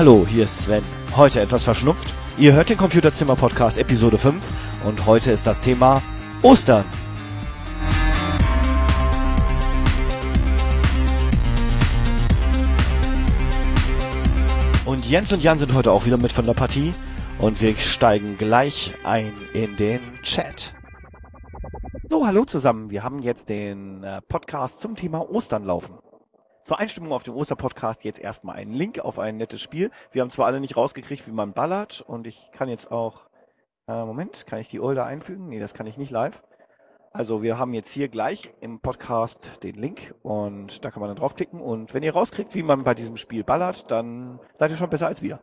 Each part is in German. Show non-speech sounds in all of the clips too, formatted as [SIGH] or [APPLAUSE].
Hallo, hier ist Sven. Heute etwas verschnupft. Ihr hört den Computerzimmer Podcast Episode 5 und heute ist das Thema Ostern. Und Jens und Jan sind heute auch wieder mit von der Partie und wir steigen gleich ein in den Chat. So, hallo zusammen. Wir haben jetzt den äh, Podcast zum Thema Ostern laufen. Zur Einstimmung auf dem Osterpodcast jetzt erstmal einen Link auf ein nettes Spiel. Wir haben zwar alle nicht rausgekriegt, wie man ballert und ich kann jetzt auch, äh, Moment, kann ich die Older einfügen? Nee, das kann ich nicht live. Also wir haben jetzt hier gleich im Podcast den Link und da kann man dann draufklicken und wenn ihr rauskriegt, wie man bei diesem Spiel ballert, dann seid ihr schon besser als wir.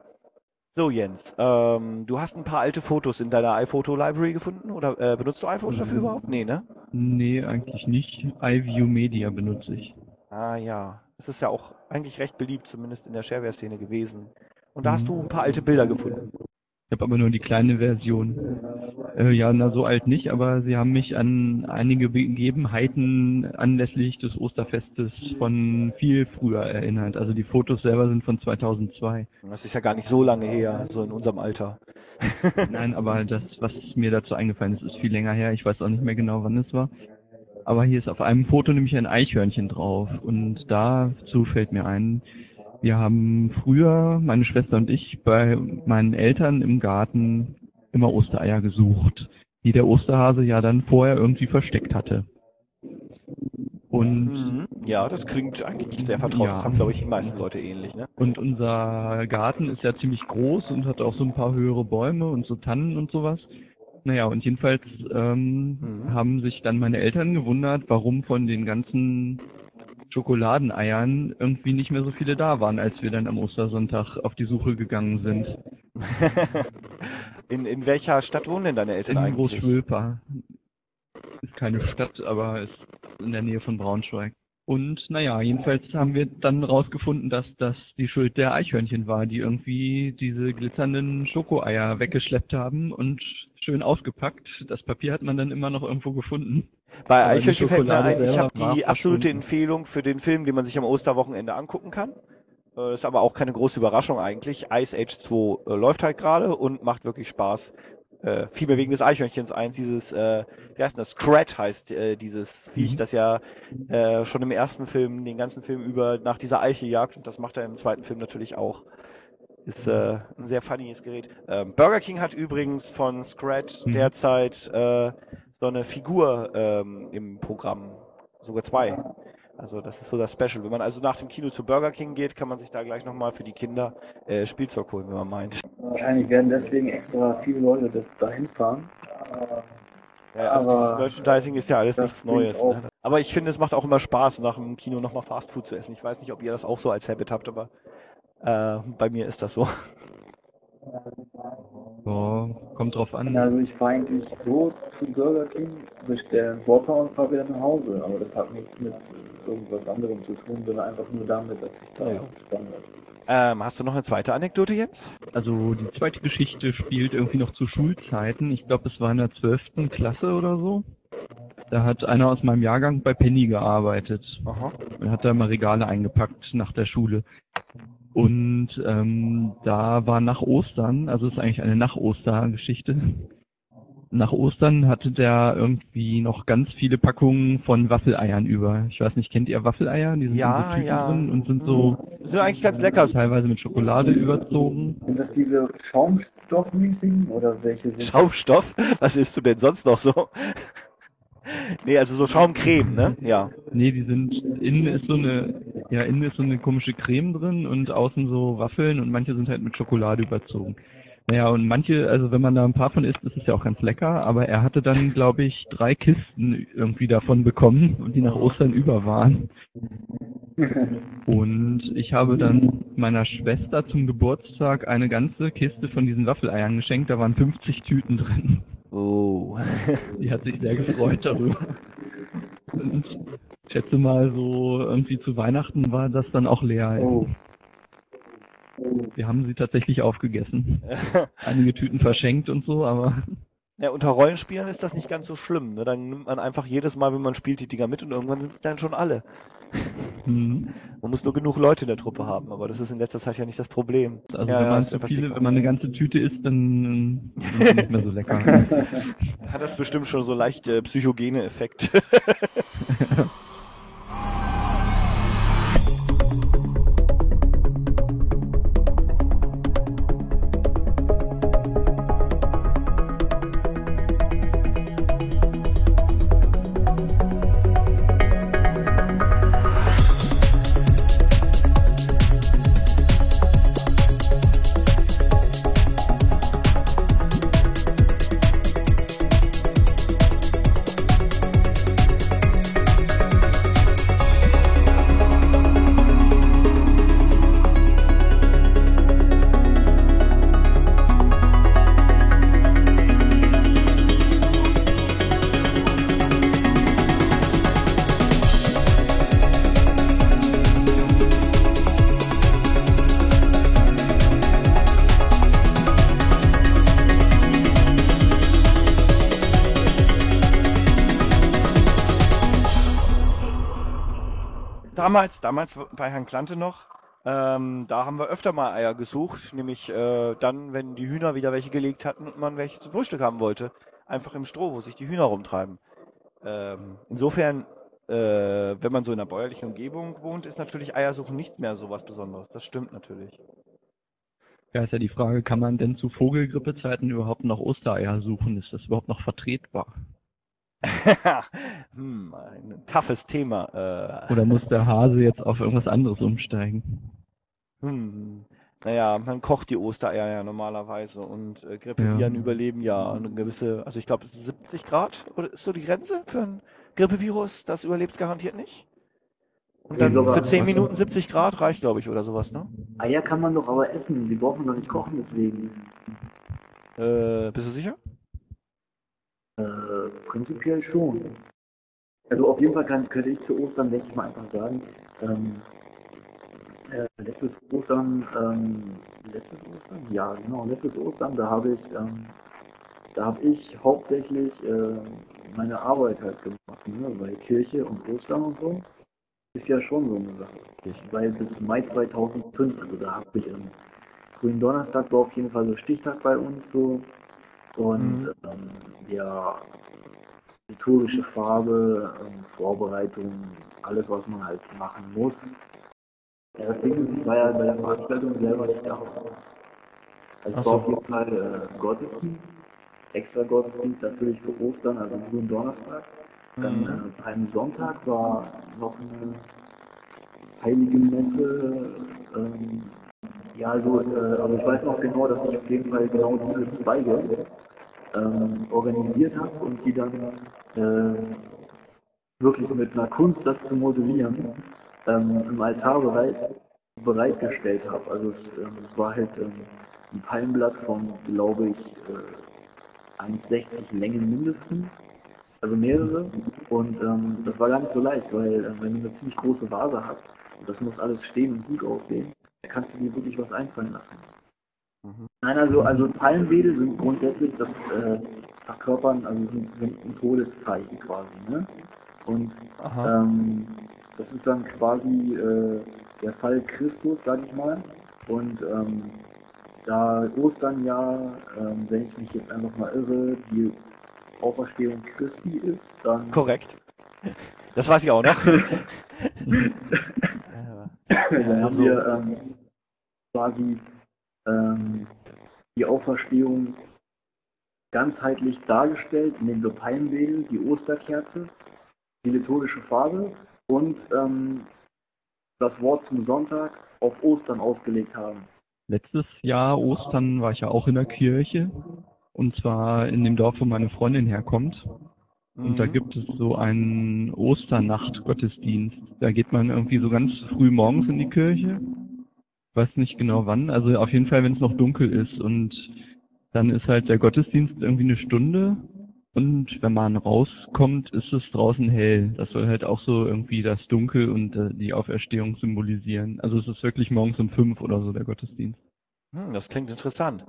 So Jens, ähm, du hast ein paar alte Fotos in deiner iPhoto-Library gefunden oder äh, benutzt du iPhotos dafür überhaupt? Nee, ne? Nee, eigentlich nicht. iView Media benutze ich. Ah ja, das ist ja auch eigentlich recht beliebt, zumindest in der Shareware-Szene gewesen. Und da hast du ein paar alte Bilder gefunden. Ich habe aber nur die kleine Version. Äh, ja, na so alt nicht, aber sie haben mich an einige Begebenheiten anlässlich des Osterfestes von viel früher erinnert. Also die Fotos selber sind von 2002. Das ist ja gar nicht so lange her, so in unserem Alter. Nein, aber das, was mir dazu eingefallen ist, ist viel länger her. Ich weiß auch nicht mehr genau, wann es war. Aber hier ist auf einem Foto nämlich ein Eichhörnchen drauf. Und dazu fällt mir ein, wir haben früher, meine Schwester und ich, bei meinen Eltern im Garten immer Ostereier gesucht, die der Osterhase ja dann vorher irgendwie versteckt hatte. Und Mhm. Ja, das klingt eigentlich sehr vertraut. Ja. Das haben, glaube ich, die meisten Leute ähnlich, ne? Und unser Garten ist ja ziemlich groß und hat auch so ein paar höhere Bäume und so Tannen und sowas. Naja, und jedenfalls ähm, Mhm. haben sich dann meine Eltern gewundert, warum von den ganzen Schokoladeneiern irgendwie nicht mehr so viele da waren, als wir dann am Ostersonntag auf die Suche gegangen sind. [LAUGHS] in, in welcher Stadt wohnen denn deine Eltern In eigentlich? Großschwülpa. Ist keine Stadt, aber ist in der Nähe von Braunschweig. Und naja, jedenfalls haben wir dann rausgefunden, dass das die Schuld der Eichhörnchen war, die irgendwie diese glitzernden Schokoeier weggeschleppt haben und schön ausgepackt. Das Papier hat man dann immer noch irgendwo gefunden. Bei Eichhörnchen fällt mir ein, ich habe die absolute. Empfehlung für den Film, den man sich am Osterwochenende angucken kann. Äh, Ist aber auch keine große Überraschung eigentlich. Ice Age 2 äh, läuft halt gerade und macht wirklich Spaß. Äh, viel mehr wegen des Eichhörnchens eins, dieses, äh, wie heißt das? Scrat heißt äh, dieses Viech, Mhm. das ja äh, schon im ersten Film, den ganzen Film über nach dieser Eiche jagt und das macht er im zweiten Film natürlich auch. Ist äh, ein sehr funnyes Gerät. Ähm, Burger King hat übrigens von Scrat Mhm. derzeit äh, so eine Figur ähm, im Programm. Sogar zwei. Also das ist so das Special. Wenn man also nach dem Kino zu Burger King geht, kann man sich da gleich nochmal für die Kinder äh, Spielzeug holen, wenn man meint. Wahrscheinlich werden deswegen extra viele Leute das dahin fahren. Ja, also Aber Merchandising ist ja alles das nichts Neues. Ne? Aber ich finde, es macht auch immer Spaß, nach dem Kino nochmal Fast Food zu essen. Ich weiß nicht, ob ihr das auch so als Habit habt, aber äh, bei mir ist das so. Ja, kommt drauf an. Also ich fahre eigentlich so zu Burger King, bestelle Whopper und fahre wieder nach Hause. Aber das hat nichts mit irgendwas anderem zu tun, sondern einfach nur damit, dass ich da Ja. Ähm, hast du noch eine zweite Anekdote jetzt? Also die zweite Geschichte spielt irgendwie noch zu Schulzeiten. Ich glaube, es war in der zwölften Klasse oder so. Da hat einer aus meinem Jahrgang bei Penny gearbeitet Aha. und hat da mal Regale eingepackt nach der Schule. Und ähm, da war nach Ostern, also es ist eigentlich eine Nach-Oster-Geschichte. Nach Ostern hatte der irgendwie noch ganz viele Packungen von Waffeleiern über. Ich weiß nicht, kennt ihr Waffeleier? Die sind Ja, so Tüten ja. drin und sind so Sind eigentlich ganz lecker. teilweise mit Schokolade überzogen. Sind das diese Schaumstoffmäßigen oder welche sind Schaumstoff? Was isst du denn sonst noch so? Nee, also so Schaumcreme, ne? [LAUGHS] Ja. Nee, die sind, innen ist so eine, ja, innen ist so eine komische Creme drin und außen so Waffeln und manche sind halt mit Schokolade überzogen. Naja, und manche, also wenn man da ein paar von isst, ist es ja auch ganz lecker, aber er hatte dann, glaube ich, drei Kisten irgendwie davon bekommen und die nach Ostern über waren. Und ich habe dann meiner Schwester zum Geburtstag eine ganze Kiste von diesen Waffeleiern geschenkt, da waren 50 Tüten drin. Oh. Die hat sich sehr gefreut darüber. Und ich schätze mal so irgendwie zu Weihnachten war das dann auch leer. Oh. Wir haben sie tatsächlich aufgegessen. [LAUGHS] Einige Tüten verschenkt und so, aber Ja, unter Rollenspielen ist das nicht ganz so schlimm. Ne? Dann nimmt man einfach jedes Mal, wenn man spielt, die Dinger mit und irgendwann sind es dann schon alle. Mhm. Man muss nur genug Leute in der Truppe haben, aber das ist in letzter Zeit ja nicht das Problem. Also ja, wenn man zu viele, wenn man eine ganze Tüte isst, dann ist es nicht mehr so lecker. [LAUGHS] Hat das bestimmt schon so leicht äh, psychogene Effekte. [LAUGHS] damals, damals bei Herrn Klante noch, ähm, da haben wir öfter mal Eier gesucht, nämlich äh, dann, wenn die Hühner wieder welche gelegt hatten und man welche zum Frühstück haben wollte. Einfach im Stroh, wo sich die Hühner rumtreiben. Ähm, insofern, äh, wenn man so in einer bäuerlichen Umgebung wohnt, ist natürlich Eiersuchen nicht mehr so was Besonderes. Das stimmt natürlich. Ja, ist ja die Frage, kann man denn zu Vogelgrippezeiten überhaupt noch Ostereier suchen? Ist das überhaupt noch vertretbar? [LAUGHS] hm, ein toughes Thema. Äh, Oder muss der Hase jetzt auf irgendwas anderes umsteigen? Hm. Naja, man kocht die Ostereier ja normalerweise und äh, Grippeviren Ja. überleben ja eine gewisse, also ich glaube 70 Grad oder ist so die Grenze für ein Grippevirus, das überlebt garantiert nicht. Und dann für 10 Minuten 70 Grad reicht, glaube ich, oder sowas, ne? Eier kann man doch aber essen, die braucht man doch nicht kochen deswegen. Äh, bist du sicher? Äh, prinzipiell schon. Also auf jeden Fall kann, könnte ich zu Ostern, denke ich mal, einfach sagen, ähm, äh, letztes Ostern, ähm, letztes Ostern? Ja, genau, letztes Ostern, da habe ich, ähm, da habe ich hauptsächlich äh, meine Arbeit halt gemacht, ne, weil Kirche und Ostern und so ist ja schon so eine Sache. Weil bis Mai 2005, also da habe ich ähm, Grünen Donnerstag war auf jeden Fall so Stichtag bei uns so und Mhm. ähm, ja, liturgische Farbe, ähm, Vorbereitung, alles was man halt machen muss. Ja, das Ding ist, ich war ja bei der Veranstaltung selber nicht da. Also es war auf jeden Fall äh, Gottesdienst, extra Gottesdienst natürlich für Ostern, also Grünen Donnerstag. Dann Mhm. äh, am Sonntag war noch eine heilige Messe. Ähm, ja, also, äh, aber ich weiß noch genau, dass ich auf jeden Fall genau diese Zweige ähm, organisiert habe und die dann äh, wirklich mit einer Kunst, das zu modellieren, ähm, im Altar bereit, bereitgestellt habe. Also es, ähm, es war halt ähm, ein Palmblatt von, glaube ich, äh, 1,60 Längen mindestens also mehrere. Und ähm, das war gar nicht so leicht, weil äh, wenn du eine ziemlich große Vase hast und das muss alles stehen und gut aussehen, dann kannst du dir wirklich was einfallen lassen. Nein, also also Palmwedel sind grundsätzlich das äh, Verkörpern, also sind, sind ein Todeszeichen quasi, ne? Und ähm, das ist dann quasi äh, der Fall Christus, sag ich mal. Und ähm, da Ostern ja, ähm, wenn ich mich jetzt einfach mal irre, die Auferstehung Christi ist, dann Korrekt. Das weiß ich auch [LAUGHS] noch. dann haben also- wir ähm, quasi ähm, die Auferstehung ganzheitlich dargestellt, indem wir Palmwedel, die Osterkerze, die liturgische Farbe und ähm, das Wort zum Sonntag auf Ostern ausgelegt haben. Letztes Jahr Ostern war ich ja auch in der Kirche. Und zwar in dem Dorf, wo meine Freundin herkommt. Und da Mhm. gibt es so einen Osternacht-Gottesdienst. Da geht man irgendwie so ganz früh morgens in die Kirche. Weiß nicht genau wann. Also auf jeden Fall, wenn es noch dunkel ist. Und dann ist halt der Gottesdienst irgendwie eine Stunde. Und wenn man rauskommt, ist es draußen hell. Das soll halt auch so irgendwie das Dunkel und äh, die Auferstehung symbolisieren. Also es ist wirklich morgens um fünf oder so der Gottesdienst. Hm, das klingt interessant.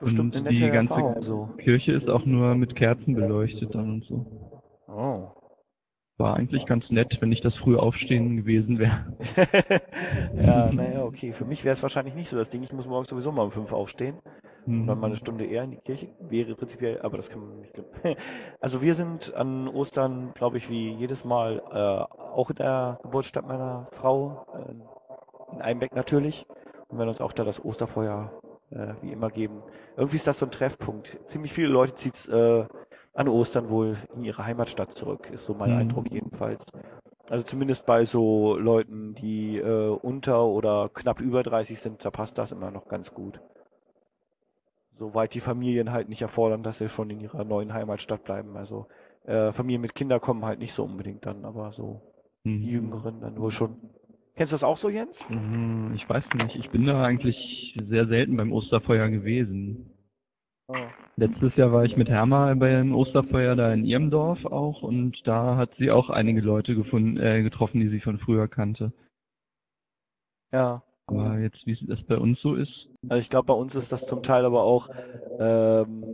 Bestimmt Und die ganze so. Kirche ist auch nur mit Kerzen beleuchtet dann und so. Oh. War eigentlich ganz nett, wenn nicht das frühe Aufstehen gewesen wäre. [LAUGHS] ja, naja, okay. Für mich wäre es wahrscheinlich nicht so das Ding. Ich muss morgens sowieso mal um fünf aufstehen. Und dann mal eine Stunde eher in die Kirche. Wäre prinzipiell, aber das kann man nicht. [LAUGHS] Also wir sind an Ostern, glaube ich, wie jedes Mal, äh, auch in der Geburtsstadt meiner Frau, äh, in Einbeck natürlich. Und werden uns auch da das Osterfeuer äh, wie immer geben. Irgendwie ist das so ein Treffpunkt. Ziemlich viele Leute zieht's äh, an Ostern wohl in ihre Heimatstadt zurück, ist so mein Mhm. Eindruck jedenfalls. Also zumindest bei so Leuten, die äh, unter oder knapp über 30 sind, da passt das immer noch ganz gut. Soweit die Familien halt nicht erfordern, dass sie schon in ihrer neuen Heimatstadt bleiben. Also äh, Familien mit Kindern kommen halt nicht so unbedingt dann, aber so Mhm. die Jüngeren dann wohl schon. Kennst du das auch so, Jens? Mhm, Ich weiß nicht, ich bin da eigentlich sehr selten beim Osterfeuer gewesen. Oh. Letztes Jahr war ich mit Herma beim Osterfeuer da in ihrem Dorf auch und da hat sie auch einige Leute gefunden, äh, getroffen, die sie von früher kannte. Ja. Aber jetzt, wie das bei uns so ist, Also ich glaube, bei uns ist das zum Teil aber auch ähm,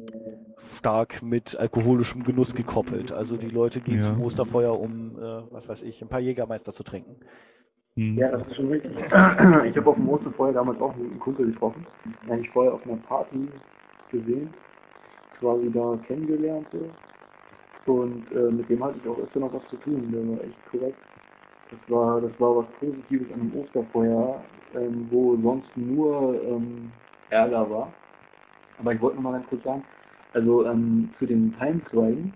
stark mit alkoholischem Genuss gekoppelt. Also die Leute gehen Ja. zum Osterfeuer, um, äh, was weiß ich, ein paar Jägermeister zu trinken. hm, Ja, das ist schon richtig. [CLEARS THROAT] Ich habe auf dem Osterfeuer damals auch einen Kumpel getroffen. Den habe ich vorher auf einer Party gesehen, quasi da kennengelernt. So. Und äh, mit dem hatte ich auch öfter noch was zu tun. Der war echt korrekt. Das war, das war was Positives an einem Osterfeuer, ähm, wo sonst nur ähm, Ärger war. Aber ich wollte noch mal ganz kurz sagen, also ähm, zu den Palmzweigen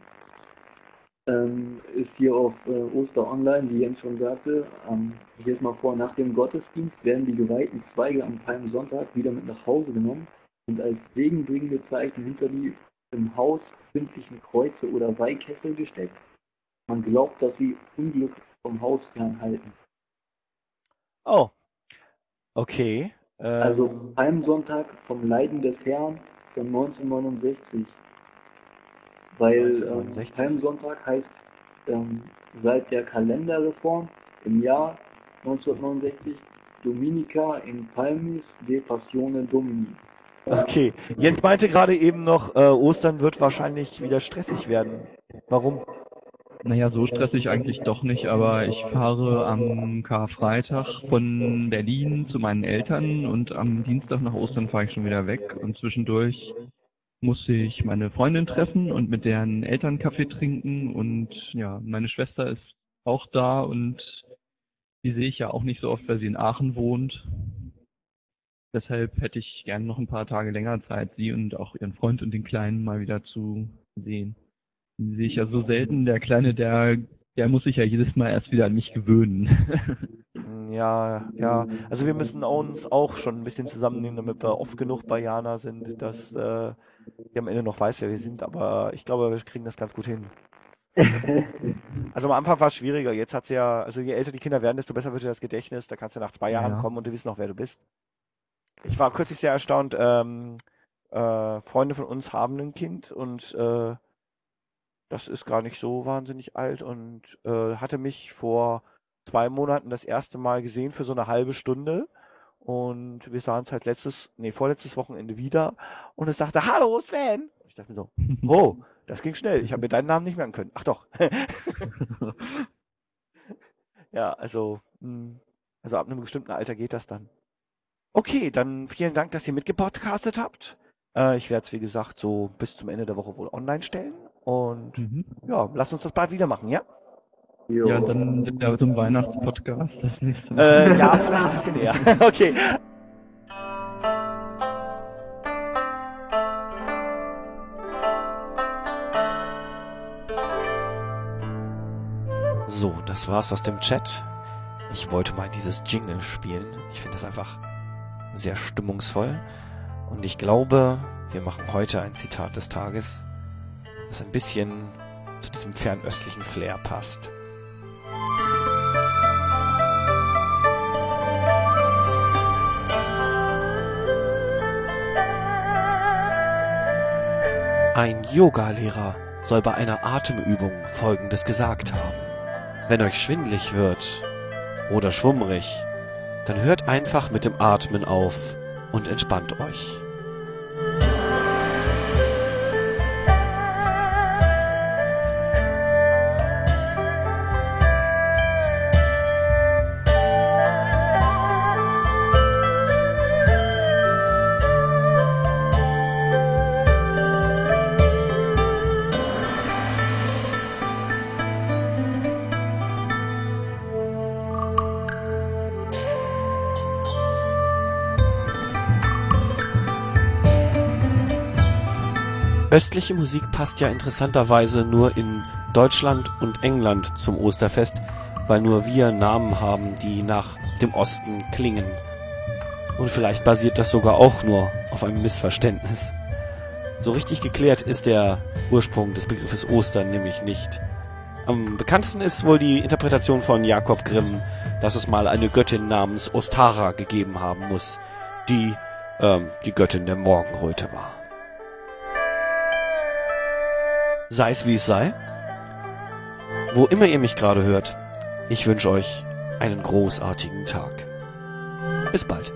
ähm, ist hier auf äh, Oster Online, wie Jens schon sagte, ähm, ich lese mal vor, nach dem Gottesdienst werden die geweihten Zweige am Palmsonntag wieder mit nach Hause genommen und als segenbringende Zeichen hinter die im Haus befindlichen Kreuze oder Weihkessel gesteckt. Man glaubt, dass sie Unglück vom Haus fernhalten. Oh. Okay. Ähm, Also Palmsonntag vom Leiden des Herrn von 1969. Weil ähm, 1969. Palmsonntag heißt ähm, seit der Kalenderreform im Jahr 1969 Dominica in Palmis de Passione Domini. Okay. Jens meinte gerade eben noch, äh, Ostern wird wahrscheinlich wieder stressig werden. Warum? naja, so stressig eigentlich doch nicht, aber ich fahre am Karfreitag von Berlin zu meinen Eltern und am Dienstag nach Ostern fahre ich schon wieder weg und zwischendurch muss ich meine Freundin treffen und mit deren Eltern Kaffee trinken und ja, meine Schwester ist auch da und die sehe ich ja auch nicht so oft, weil sie in Aachen wohnt. Deshalb hätte ich gerne noch ein paar Tage länger Zeit, sie und auch ihren Freund und den Kleinen mal wieder zu sehen. Die sehe ich ja so selten. Der Kleine, der, der muss sich ja jedes Mal erst wieder an mich gewöhnen. [LAUGHS] Ja, ja. Also wir müssen uns auch schon ein bisschen zusammennehmen, damit wir oft genug bei Jana sind, dass äh, die am Ende noch weiß, wer wir sind. Aber ich glaube, wir kriegen das ganz gut hin. [LAUGHS] Also am Anfang war es schwieriger. Jetzt hat ja, also je älter die Kinder werden, desto besser wird dir das Gedächtnis. Da kannst du nach zwei Jahren Ja. kommen und du wissen noch, wer du bist. Ich war kürzlich sehr erstaunt. Ähm, äh, Freunde von uns haben ein Kind und äh, das ist gar nicht so wahnsinnig alt und äh, hatte mich vor zwei Monaten das erste Mal gesehen für so eine halbe Stunde. Und wir sahen es halt letztes, nee, vorletztes Wochenende wieder. Und es sagte, hallo Sven. Ich dachte mir so, [LAUGHS] oh, das ging schnell. Ich habe mir deinen Namen nicht merken können. Ach doch. [LAUGHS] [LAUGHS] ja, also, mh, also ab einem bestimmten Alter geht das dann. Okay, dann vielen Dank, dass ihr mitgepodcastet habt. Äh, ich werde es, wie gesagt, so bis zum Ende der Woche wohl online stellen. Und Mhm. ja, lasst uns das bald wieder machen, ja? Jo. Ja, dann ja, zum Weihnachtspodcast das nächste Mal. Äh, ja, vielleicht ein bisschen eher. okay. So, das war's aus dem Chat. Ich wollte mal dieses Jingle spielen. Ich finde das einfach sehr stimmungsvoll. Und ich glaube, wir machen heute ein Zitat des Tages, das ein bisschen zu diesem fernöstlichen Flair passt. Ein Yogalehrer soll bei einer Atemübung Folgendes gesagt haben. Wenn euch schwindlig wird oder schwummrig, dann hört einfach mit dem Atmen auf und entspannt euch. Östliche Musik passt ja interessanterweise nur in Deutschland und England zum Osterfest, weil nur wir Namen haben, die nach dem Osten klingen. Und vielleicht basiert das sogar auch nur auf einem Missverständnis. So richtig geklärt ist der Ursprung des Begriffes Ostern nämlich nicht. Am bekanntesten ist wohl die Interpretation von Jakob Grimm, dass es mal eine Göttin namens Ostara gegeben haben muss, die ähm, die Göttin der Morgenröte war. Sei es wie es sei. Wo immer ihr mich gerade hört, ich wünsche euch einen großartigen Tag. Bis bald.